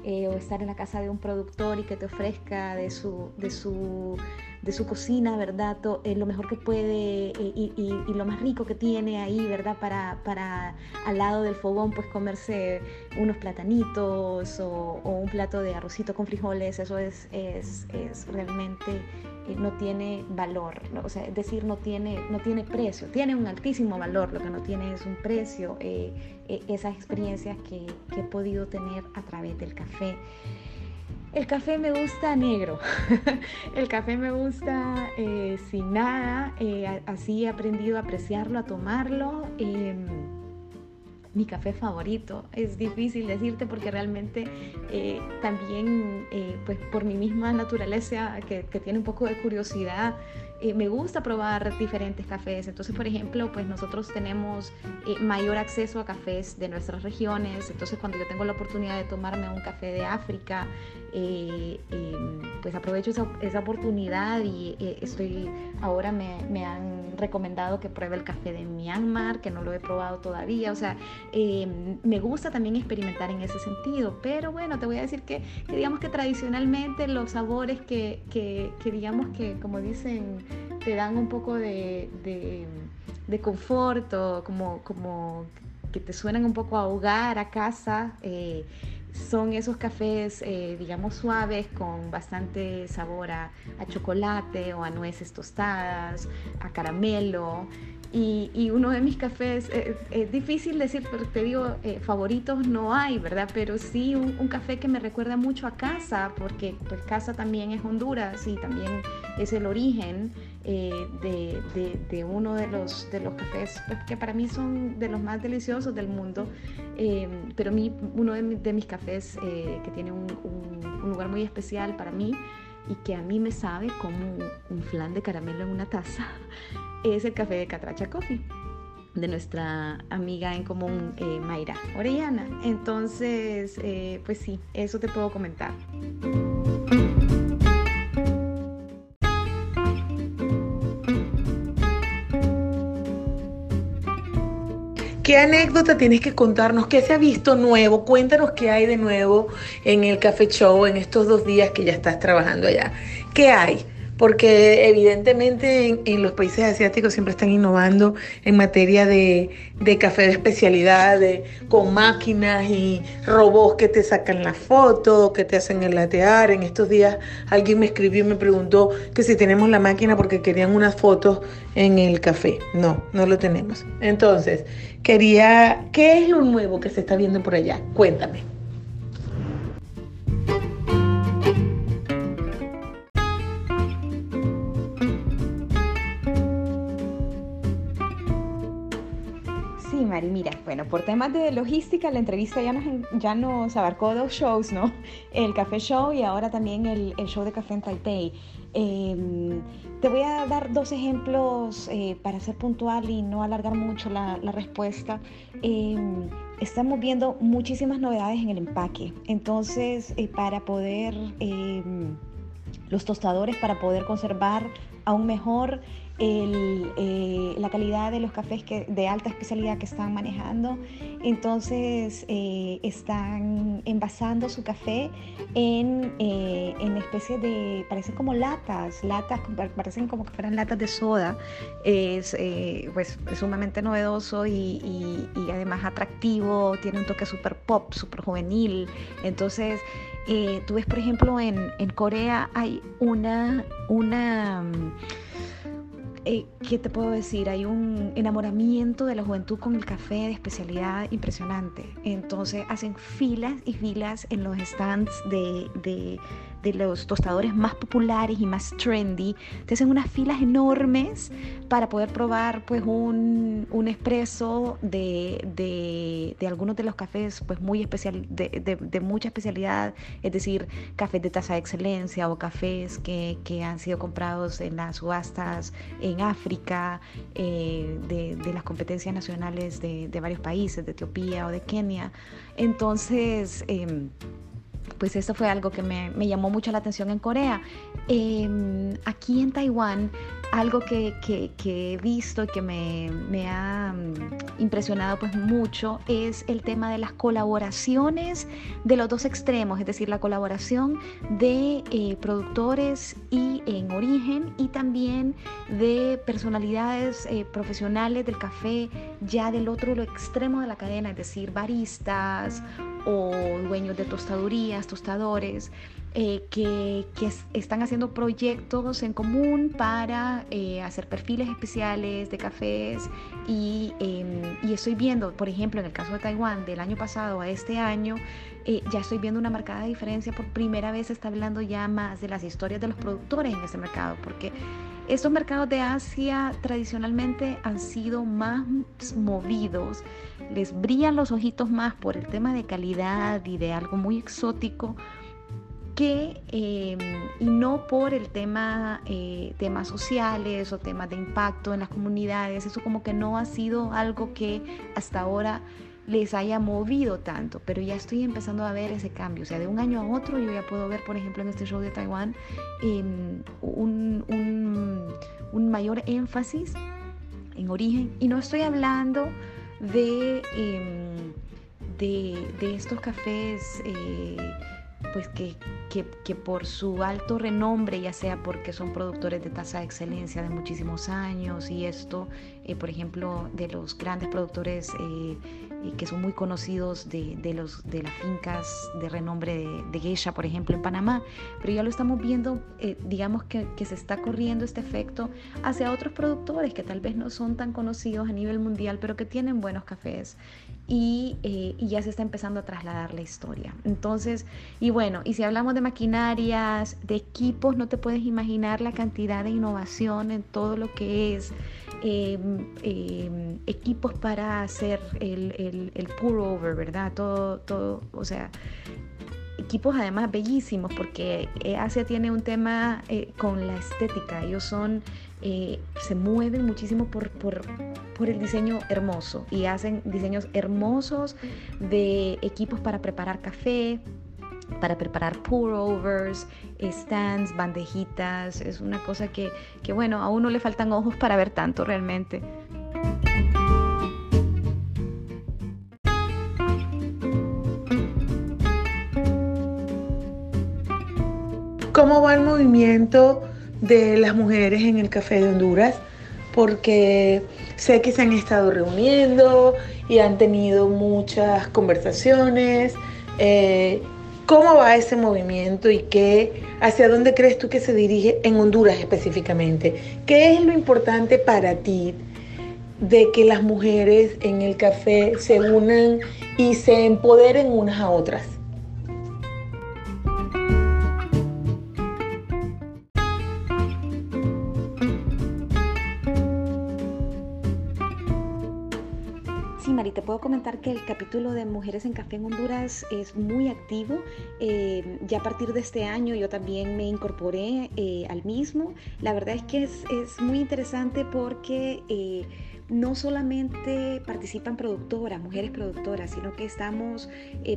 Eh, o estar en la casa de un productor y que te ofrezca de su, de su, de su cocina, ¿verdad? Eh, lo mejor que puede eh, y, lo más rico que tiene ahí, ¿verdad? Para, para al lado del fogón, pues comerse unos platanitos o, un plato de arrocito con frijoles, eso es, es, es realmente no tiene valor, o sea, es decir, no tiene, no tiene precio, tiene un altísimo valor, lo que no tiene es un precio, eh, eh, esas experiencias que, que, he podido tener a través del café. El café me gusta negro, el café me gusta eh, sin nada, así he aprendido a apreciarlo, a tomarlo em, mi café favorito. Es difícil decirte porque realmente eh, también, eh, pues por mi misma naturaleza, que, tiene un poco de curiosidad, eh, me gusta probar diferentes cafés. Entonces, por ejemplo, pues nosotros tenemos eh, mayor acceso a cafés de nuestras regiones. Entonces, cuando yo tengo la oportunidad de tomarme un café de África, eh, em, pues aprovecho esa, oportunidad y estoy, ahora me, han recomendado que pruebe el café de Myanmar, que no lo he probado todavía. O sea, em, me gusta también experimentar en ese sentido. Pero bueno, te voy a decir que, digamos que tradicionalmente los sabores que, digamos que, como dicen, te dan un poco de, de, confort como, como que te suenan un poco a hogar, a casa. Eh, son esos cafés, eh, digamos, suaves con bastante sabor a, chocolate o a nueces tostadas, a caramelo. Y, uno de mis cafés, eh, es difícil decir, pero te digo, eh, favoritos no hay, ¿verdad? Pero sí un, café que me recuerda mucho a casa, porque pues casa también es Honduras y también es el origen eh, de, uno de los, de los cafés pues, que para mí son de los más deliciosos del mundo. Pero a mí, uno de, mis cafés que tiene un, un lugar muy especial para mí y que a mí me sabe como un flan de caramelo en una taza es el café de Catracha Coffee de nuestra amiga en común eh, Mayra Orellana. Entonces, eh, pues sí, eso te puedo comentar. ¿Qué anécdota tienes que contarnos? ¿Qué se ha visto nuevo? Cuéntanos qué hay de nuevo en el Café Show en estos dos días que ya estás trabajando allá. ¿Qué hay? Porque evidentemente en, los países asiáticos siempre están innovando en materia de, café de especialidad, con máquinas y robots que te sacan la foto, que te hacen el latear. En estos días alguien me escribió y me preguntó que si tenemos la máquina porque querían unas fotos en el café. No, no lo tenemos. Entonces, quería, ¿qué es lo nuevo que se está viendo por allá? Cuéntame. Mira, bueno, por temas de logística, la entrevista ya nos, ya nos abarcó dos shows, ¿no? El Café Show y ahora también el, show de Café en Taipei. Em, te voy a dar dos ejemplos eh, para ser puntual y no alargar mucho la, respuesta. Em, estamos viendo muchísimas novedades en el empaque. Entonces, eh, para poder, em, los tostadores, para poder conservar aún mejor eh, la calidad de los cafés que, de alta especialidad que están manejando. Entonces eh, están envasando su café en, eh, en especie de, parecen como latas, latas, parecen como que fueran latas de soda. Es, pues, es sumamente novedoso y, además atractivo, tiene un toque súper pop, súper juvenil. Entonces, tú ves, por ejemplo, en, en Corea hay una, una eh, ¿qué te puedo decir? Hay un enamoramiento de la juventud con el café de especialidad impresionante. Entonces hacen filas y filas en los stands de, de de los tostadores más populares y más trendy, te hacen unas filas enormes para poder probar pues un, un espresso de, de, de, algunos de los cafés pues muy especial, de, de, mucha especialidad, es decir, cafés de tasa de excelencia o cafés que, que han sido comprados en las subastas en África, eh, de, las competencias nacionales de, varios países, de Etiopía o de Kenia. Entonces, eh, pues esto fue algo que me, llamó mucho la atención en Corea. Em, aquí en Taiwán, algo que, he visto y que me, ha mm, impresionado pues mucho es el tema de las colaboraciones de los dos extremos, es decir, la colaboración de eh, productores y en origen y también de personalidades eh, profesionales del café ya del otro extremo de la cadena, es decir, baristas o dueños de tostadurías, tostadores, eh, que, están haciendo proyectos en común para eh, hacer perfiles especiales de cafés y, em, y, estoy viendo, por ejemplo, en el caso de Taiwán, del año pasado a este año, eh, ya estoy viendo una marcada diferencia. Por primera vez se está hablando ya más de las historias de los productores en ese mercado, porque estos mercados de Asia tradicionalmente han sido más movidos, les brillan los ojitos más por el tema de calidad y de algo muy exótico que em, y no por el tema eh, temas sociales o temas de impacto en las comunidades eso como que no ha sido algo que hasta ahora les haya movido tanto, pero ya estoy empezando a ver ese cambio. O sea, de un año a otro yo ya puedo ver, por ejemplo, en este show de Taiwán, em, un, mayor énfasis en origen. Y no estoy hablando de, em, de, estos cafés. Eh, pues que, que, por su alto renombre, ya sea porque son productores de tasa de excelencia de muchísimos años y esto, eh, por ejemplo, de los grandes productores eh, que son muy conocidos de, de, los, de las fincas de renombre de, de, geisha, por ejemplo, en Panamá, pero ya lo estamos viendo, eh, digamos que, que, se está corriendo este efecto hacia otros productores que tal vez no son tan conocidos a nivel mundial, pero que tienen buenos cafés y, eh, y, ya se está empezando a trasladar la historia. Entonces, y bueno, y si hablamos de maquinarias, de equipos, no te puedes imaginar la cantidad de innovación en todo lo que es em, em, equipos para hacer el, el, el pour over, ¿verdad? Todo, todo, o sea, equipos además bellísimos porque eh, Asia tiene un tema eh, con la estética, ellos son eh, se mueven muchísimo por, por, el diseño hermoso y hacen diseños hermosos de equipos para preparar café, para preparar pour-overs, stands, bandejitas. Es una cosa que, que, bueno, a uno le faltan ojos para ver tanto realmente. ¿Cómo va el movimiento? de las mujeres en el Café de Honduras, porque sé que se han estado reuniendo y han tenido muchas conversaciones. Eh, ¿Cómo va ese movimiento y qué, hacia dónde crees tú que se dirige en Honduras específicamente? ¿Qué es lo importante para ti de que las mujeres en el café se unan y se empoderen unas a otras? Comentar que el capítulo de Mujeres en Café en Honduras es muy activo. Eh, ya a partir de este año yo también me incorporé eh, al mismo. La verdad es que es, es muy interesante porque... Eh, no solamente participan productoras, mujeres productoras, sino que estamos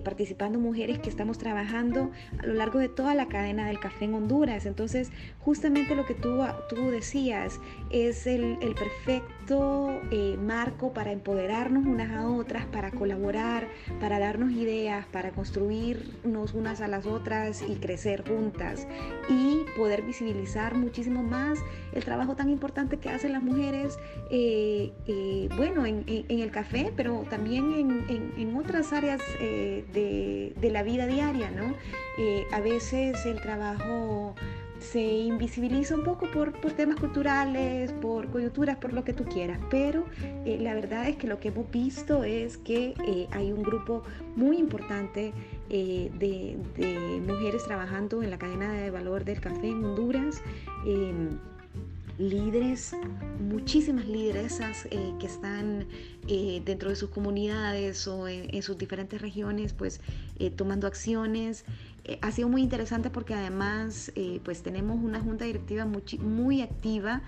participando mujeres que estamos trabajando a lo largo de toda la cadena del café en Honduras. Entonces, justamente lo que tú, tú decías es el, perfecto eh, marco para empoderarnos unas a otras, para colaborar, para darnos ideas, para construirnos unas a las otras y crecer juntas y poder visibilizar muchísimo más el trabajo tan importante que hacen las mujeres. Eh, eh, bueno, en, el café, pero también en, otras áreas eh, de, la vida diaria, ¿no? A veces el trabajo se invisibiliza un poco por, temas culturales, por coyunturas, por lo que tú quieras, pero la verdad es que lo que hemos visto es que hay un grupo muy importante de, de, mujeres trabajando en la cadena de valor del café en Honduras em, líderes, muchísimas lideresas eh, que están eh, dentro de sus comunidades o en, sus diferentes regiones, pues eh, tomando acciones. Ha sido muy interesante porque además pues tenemos una junta directiva muy, activa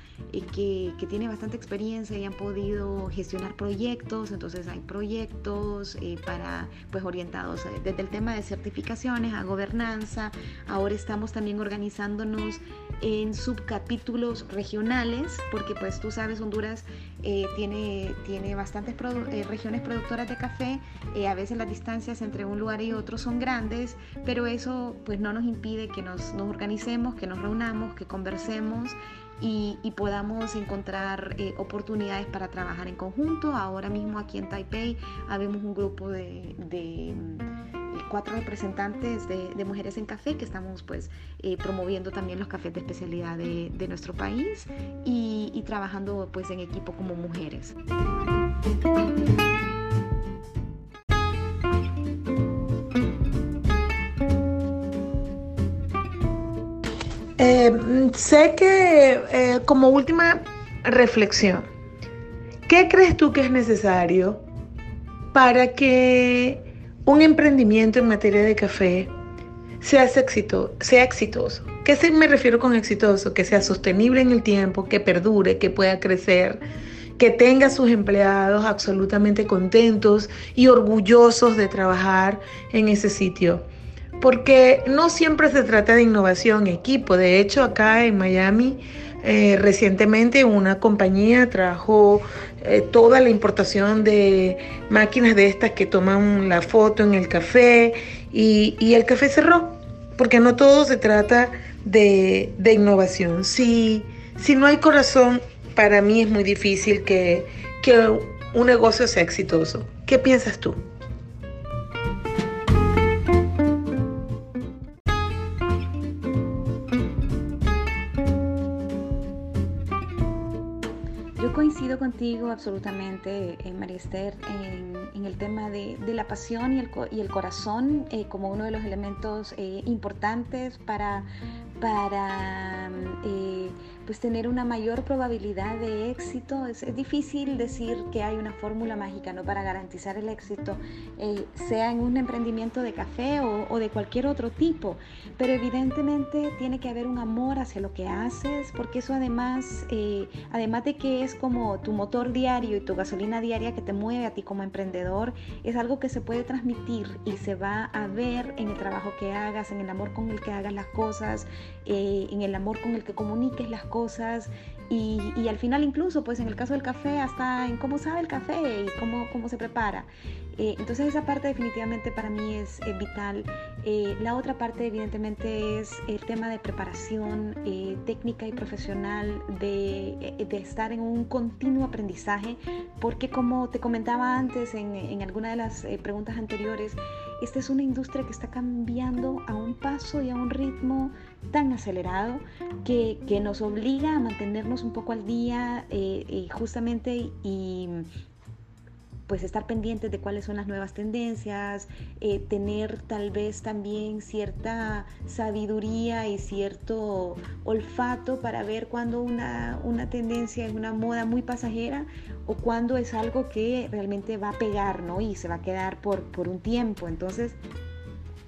que, que, tiene bastante experiencia y han podido gestionar proyectos, entonces hay proyectos para pues orientados desde el tema de certificaciones a gobernanza, ahora estamos también organizándonos en subcapítulos regionales, porque pues tú sabes, Honduras eh, tiene, tiene bastantes eh, regiones productoras de café, eh, a veces las distancias entre un lugar y otro son grandes, pero eso pues no nos impide que nos, nos organicemos, que nos reunamos, que conversemos y, podamos encontrar oportunidades para trabajar en conjunto. Ahora mismo aquí en Taipei habemos un grupo de cuatro representantes de, mujeres en café que estamos pues eh, promoviendo también los cafés de especialidad de, nuestro país y, trabajando pues en equipo como mujeres. Eh, sé que eh, como última reflexión, ¿qué crees tú que es necesario para que un emprendimiento en materia de café sea, éxito, sea exitoso. ¿Qué me refiero con exitoso? Que sea sostenible en el tiempo, que perdure, que pueda crecer, que tenga sus empleados absolutamente contentos y orgullosos de trabajar en ese sitio. Porque no siempre se trata de innovación, equipo. De hecho, acá en Miami eh, recientemente una compañía trajo eh, toda la importación de máquinas de estas que toman la foto en el café y, el café cerró. porque no todo se trata de, innovación. Si, si no hay corazón, para mí es muy difícil que, que un negocio sea exitoso. ¿Qué piensas tú? Contigo absolutamente, eh, María Esther, en, el tema de, la pasión y el, y el corazón eh, como uno de los elementos eh, importantes para, para pues tener una mayor probabilidad de éxito. Es, difícil decir que hay una fórmula mágica ¿no? para garantizar el éxito, eh, sea en un emprendimiento de café o, de cualquier otro tipo, pero evidentemente tiene que haber un amor hacia lo que haces, porque eso además, eh, además de que es como tu motor diario y tu gasolina diaria que te mueve a ti como emprendedor, es algo que se puede transmitir y se va a ver en el trabajo que hagas, en el amor con el que hagas las cosas, eh, en el amor con el que comuniques las cosas y, y, al final incluso, pues en el caso del café, hasta en cómo sabe el café y cómo, cómo se prepara. Eh, entonces esa parte definitivamente para mí es vital. Eh, la otra parte evidentemente es el tema de preparación eh, técnica y profesional, de, de, estar en un continuo aprendizaje, porque como te comentaba antes en, en alguna de las preguntas anteriores, esta es una industria que está cambiando a un paso y a un ritmo tan acelerado que, que nos obliga a mantenernos un poco al día justamente y pues estar pendientes de cuáles son las nuevas tendencias, eh, tener tal vez también cierta sabiduría y cierto olfato para ver cuándo una, una tendencia es una moda muy pasajera o cuándo es algo que realmente va a pegar ¿no? y se va a quedar por, por un tiempo. Entonces,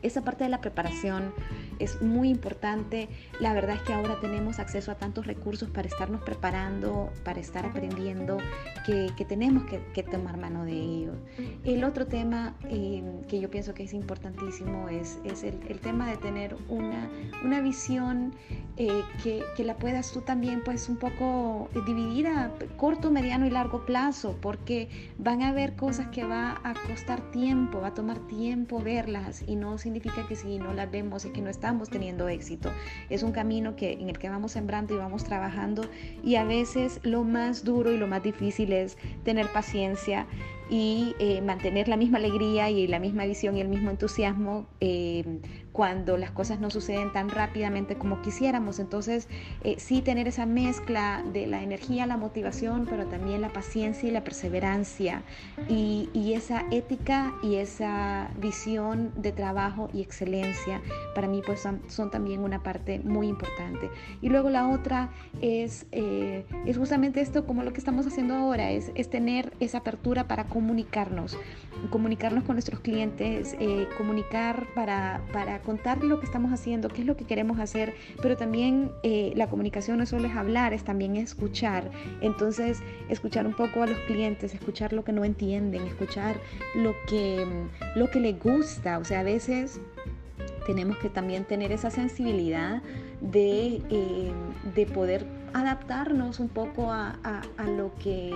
esa parte de la preparación es muy importante. La verdad es que ahora tenemos acceso a tantos recursos para estarnos preparando, para estar aprendiendo, que, tenemos que, tomar mano de ello. El otro tema eh, que yo pienso que es importantísimo es, es el, tema de tener una, una visión eh, que, que, la puedas tú también pues un poco dividir a corto, mediano y largo plazo, porque van a haber cosas que va a costar tiempo, va a tomar tiempo verlas y no significa que si no las vemos es que no estamos teniendo éxito. Es un camino que, en el que vamos sembrando y vamos trabajando y a veces lo más duro y lo más difícil es tener paciencia y eh, mantener la misma alegría y la misma visión y el mismo entusiasmo eh, cuando las cosas no suceden tan rápidamente como quisiéramos. Entonces, eh, sí tener esa mezcla de la energía, la motivación, pero también la paciencia y la perseverancia y, esa ética y esa visión de trabajo y excelencia, para mí pues son, también una parte muy importante. Y luego la otra es, es justamente esto como lo que estamos haciendo ahora, es, es tener esa apertura para comunicarnos, comunicarnos con nuestros clientes, eh, comunicar para, para contar lo que estamos haciendo, qué es lo que queremos hacer, pero también eh, la comunicación no solo es hablar, es también escuchar. Entonces, escuchar un poco a los clientes, escuchar lo que no entienden, escuchar lo que, lo que les gusta. O sea, a veces tenemos que también tener esa sensibilidad de, eh, de poder adaptarnos un poco a, a lo que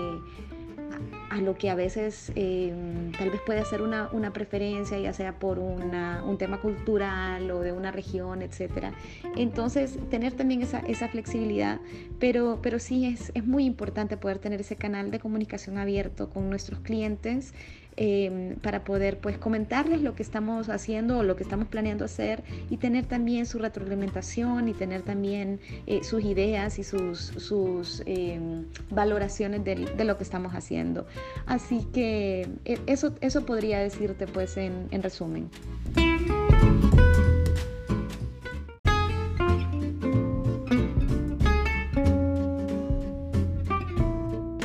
a lo que a veces em, tal vez puede ser una, una, preferencia, ya sea por un tema cultural o de una región, etc. Entonces, tener también esa, esa flexibilidad, pero, pero sí es, es muy importante poder tener ese canal de comunicación abierto con nuestros clientes Em, para poder pues comentarles lo que estamos haciendo o lo que estamos planeando hacer y tener también su retroalimentación y tener también eh, sus ideas y sus, sus em, valoraciones de, de, lo que estamos haciendo. Así que eh, eso, eso podría decirte pues en, en resumen.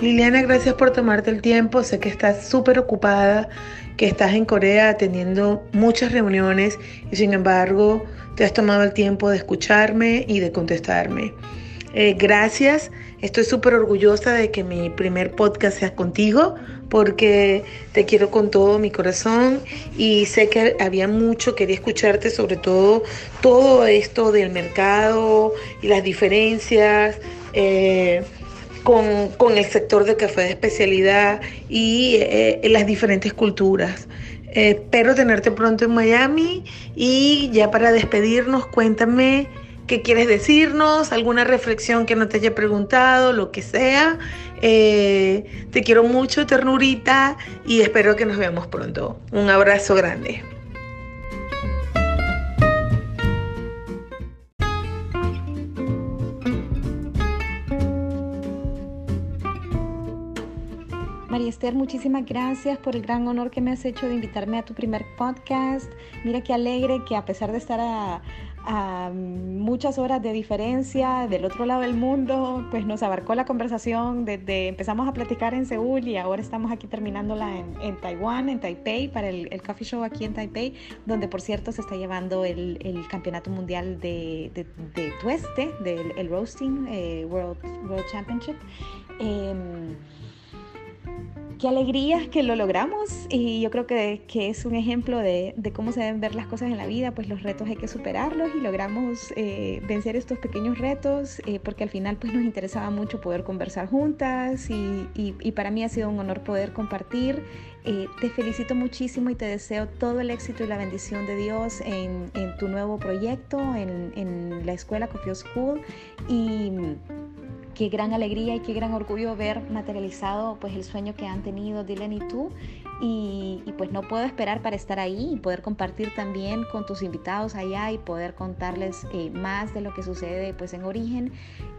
Liliana, gracias por tomarte el tiempo. Sé que estás súper ocupada, que estás en Corea teniendo muchas reuniones y sin embargo te has tomado el tiempo de escucharme y de contestarme. Eh, gracias. Estoy súper orgullosa de que mi primer podcast sea contigo porque te quiero con todo mi corazón y sé que había mucho, quería escucharte sobre todo todo esto del mercado y las diferencias. Eh, con, el sector de café de especialidad y eh, las diferentes culturas. espero tenerte pronto en Miami y ya para despedirnos, cuéntame qué quieres decirnos, alguna reflexión que no te haya preguntado, lo que sea. Eh, te quiero mucho, ternurita, y espero que nos veamos pronto. Un abrazo grande. Esther, muchísimas gracias por el gran honor que me has hecho de invitarme a tu primer podcast. Mira qué alegre que a pesar de estar a, muchas horas de diferencia del otro lado del mundo, pues nos abarcó la conversación desde empezamos a platicar en Seúl y ahora estamos aquí terminándola en, en Taiwán, en Taipei, para el, coffee show aquí en Taipei, donde por cierto se está llevando el, campeonato mundial de, de, de tueste, del el roasting eh, World, World Championship. Eh, qué alegría que lo logramos y yo creo que, que es un ejemplo de, de, cómo se deben ver las cosas en la vida, pues los retos hay que superarlos y logramos eh, vencer estos pequeños retos eh, porque al final pues nos interesaba mucho poder conversar juntas y, y, y para mí ha sido un honor poder compartir. Eh, te felicito muchísimo y te deseo todo el éxito y la bendición de Dios en, en tu nuevo proyecto, en, en la escuela Coffee School y qué gran alegría y qué gran orgullo ver materializado pues el sueño que han tenido Dylan y tú y, y, pues no puedo esperar para estar ahí y poder compartir también con tus invitados allá y poder contarles eh, más de lo que sucede pues en origen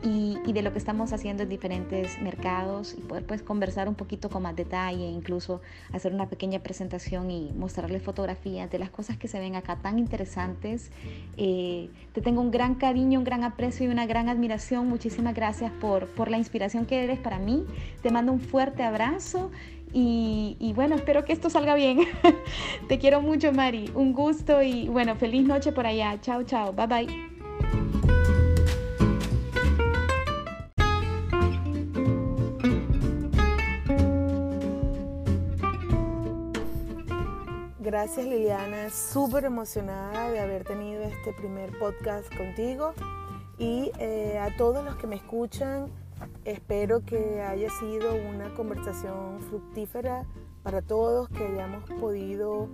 y, y, de lo que estamos haciendo en diferentes mercados y poder pues conversar un poquito con más detalle, incluso hacer una pequeña presentación y mostrarles fotografías de las cosas que se ven acá tan interesantes. Eh, te tengo un gran cariño, un gran aprecio y una gran admiración. Muchísimas gracias por, la inspiración que eres para mí. Te mando un fuerte abrazo. Y, y, bueno, espero que esto salga bien. Te quiero mucho, Mari. Un gusto y bueno, feliz noche por allá. Chao, chao. Bye, bye. Gracias Liliana, súper emocionada de haber tenido este primer podcast contigo y eh, a todos los que me escuchan, Espero que haya sido una conversación fructífera para todos, que hayamos podido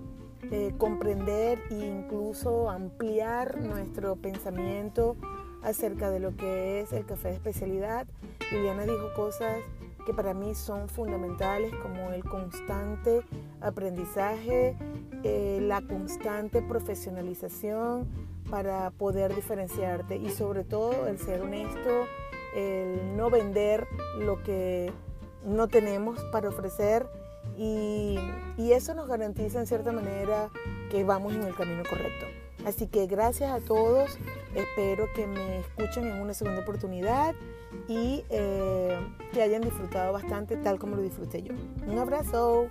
eh, comprender e incluso ampliar nuestro pensamiento acerca de lo que es el café de especialidad. Liliana dijo cosas que para mí son fundamentales como el constante aprendizaje, eh, la constante profesionalización para poder diferenciarte y sobre todo el ser honesto el no vender lo que no tenemos para ofrecer y, y, eso nos garantiza en cierta manera que vamos en el camino correcto. Así que gracias a todos, espero que me escuchen en una segunda oportunidad y eh, que hayan disfrutado bastante tal como lo disfruté yo. Un abrazo.